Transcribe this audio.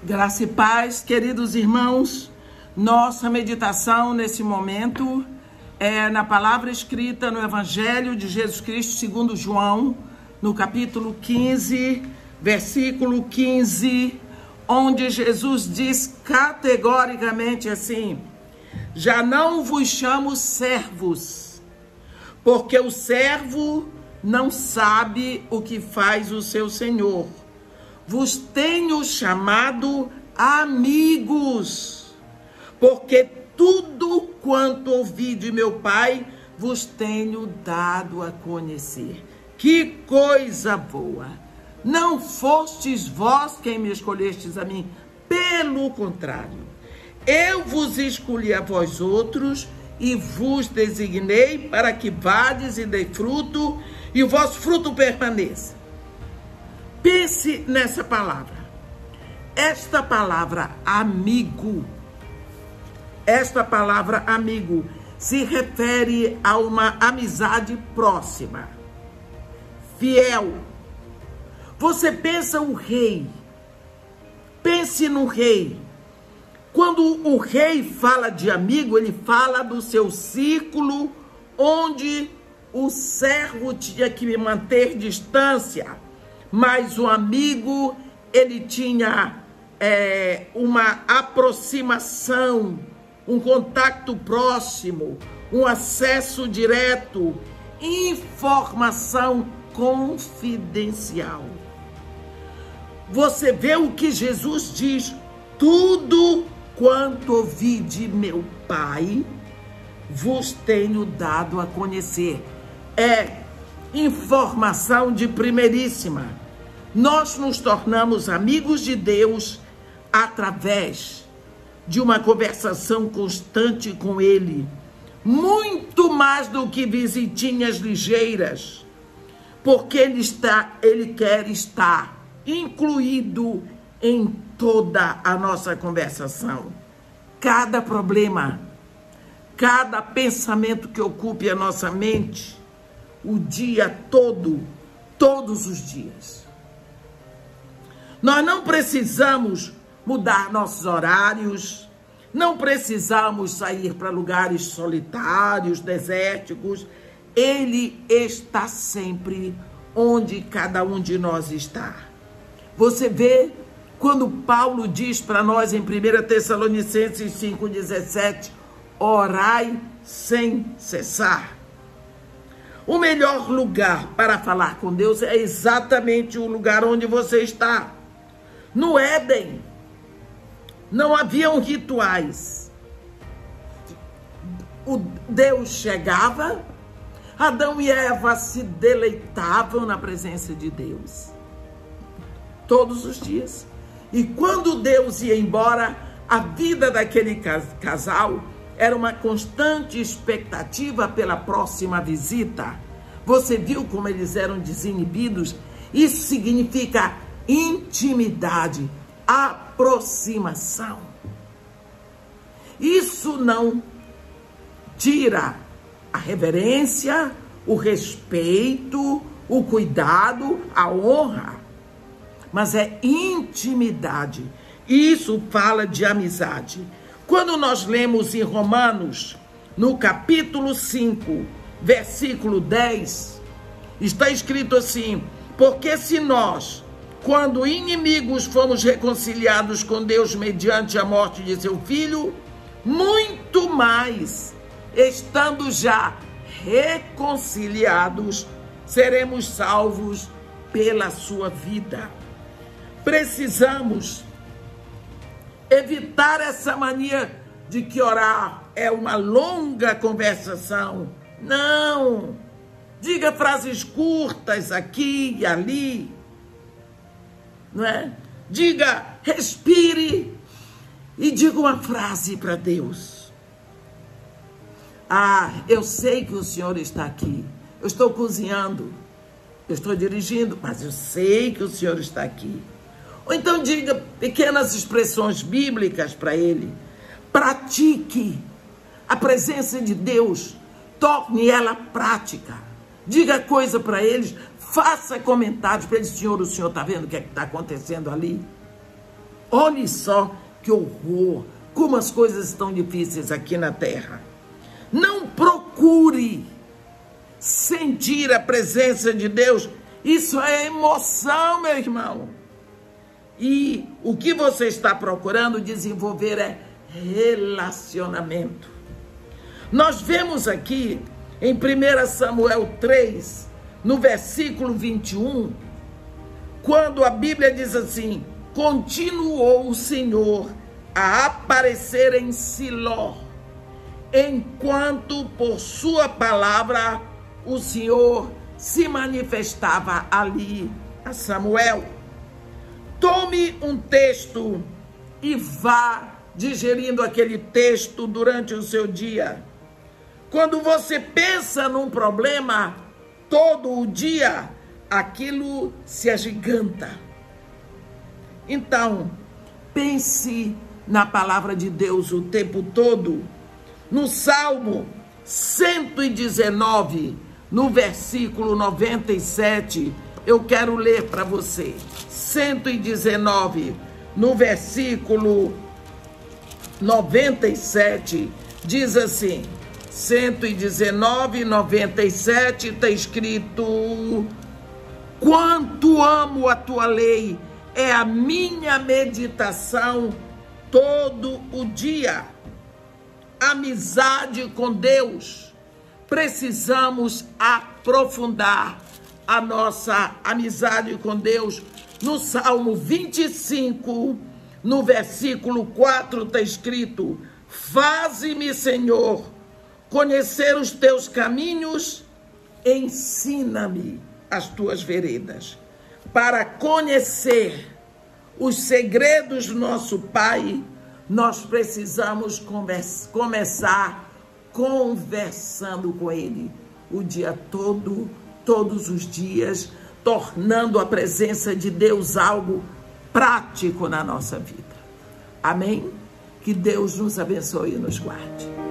Graça e paz, queridos irmãos. Nossa meditação nesse momento é na palavra escrita no Evangelho de Jesus Cristo segundo João, no capítulo 15, versículo 15, onde Jesus diz categoricamente assim: Já não vos chamo servos, porque o servo não sabe o que faz o seu senhor vos tenho chamado amigos, porque tudo quanto ouvi de meu Pai vos tenho dado a conhecer. Que coisa boa! Não fostes vós quem me escolhestes a mim, pelo contrário, eu vos escolhi a vós outros e vos designei para que vades e dei fruto, e o vosso fruto permaneça Pense nessa palavra. Esta palavra amigo, esta palavra amigo se refere a uma amizade próxima, fiel. Você pensa o rei. Pense no rei. Quando o rei fala de amigo, ele fala do seu círculo onde o servo tinha que manter distância mas o amigo ele tinha é, uma aproximação, um contato próximo, um acesso direto, informação confidencial. Você vê o que Jesus diz: tudo quanto ouvi de meu Pai, vos tenho dado a conhecer. É informação de primeiríssima. Nós nos tornamos amigos de Deus através de uma conversação constante com Ele, muito mais do que visitinhas ligeiras, porque Ele está, Ele quer estar incluído em toda a nossa conversação. Cada problema, cada pensamento que ocupe a nossa mente, o dia todo, todos os dias. Nós não precisamos mudar nossos horários, não precisamos sair para lugares solitários, desérticos. Ele está sempre onde cada um de nós está. Você vê quando Paulo diz para nós em 1 Tessalonicenses 5,17: orai sem cessar. O melhor lugar para falar com Deus é exatamente o lugar onde você está. No Éden, não haviam rituais. O Deus chegava, Adão e Eva se deleitavam na presença de Deus. Todos os dias. E quando Deus ia embora, a vida daquele casal era uma constante expectativa pela próxima visita. Você viu como eles eram desinibidos? Isso significa intimidade, aproximação. Isso não tira a reverência, o respeito, o cuidado, a honra, mas é intimidade. Isso fala de amizade. Quando nós lemos em Romanos, no capítulo 5, versículo 10, está escrito assim: Porque se nós, quando inimigos, fomos reconciliados com Deus mediante a morte de seu filho, muito mais, estando já reconciliados, seremos salvos pela sua vida. Precisamos evitar essa mania de que orar é uma longa conversação. Não! Diga frases curtas aqui e ali. Não é? Diga, respire e diga uma frase para Deus. Ah, eu sei que o Senhor está aqui. Eu estou cozinhando. Eu estou dirigindo, mas eu sei que o Senhor está aqui. Ou então diga pequenas expressões bíblicas para ele. Pratique a presença de Deus. Torne ela prática. Diga coisa para eles. Faça comentários para eles. Senhor, o senhor está vendo o que é está acontecendo ali? Olhe só que horror, como as coisas estão difíceis aqui na terra. Não procure sentir a presença de Deus. Isso é emoção, meu irmão. E o que você está procurando desenvolver é relacionamento. Nós vemos aqui em 1 Samuel 3, no versículo 21, quando a Bíblia diz assim: Continuou o Senhor a aparecer em Siló, enquanto por sua palavra o Senhor se manifestava ali a Samuel. Tome um texto e vá digerindo aquele texto durante o seu dia. Quando você pensa num problema todo o dia, aquilo se agiganta. Então, pense na palavra de Deus o tempo todo. No Salmo 119, no versículo 97, eu quero ler para você. 119, no versículo 97, diz assim: 119, 97 está escrito: Quanto amo a tua lei, é a minha meditação todo o dia. Amizade com Deus. Precisamos aprofundar a nossa amizade com Deus. No Salmo 25, no versículo 4, está escrito: Faze-me, Senhor, conhecer os teus caminhos, ensina-me as tuas veredas. Para conhecer os segredos do nosso Pai, nós precisamos começar conversando com Ele o dia todo, todos os dias, tornando a presença de Deus algo prático na nossa vida. Amém? Que Deus nos abençoe e nos guarde.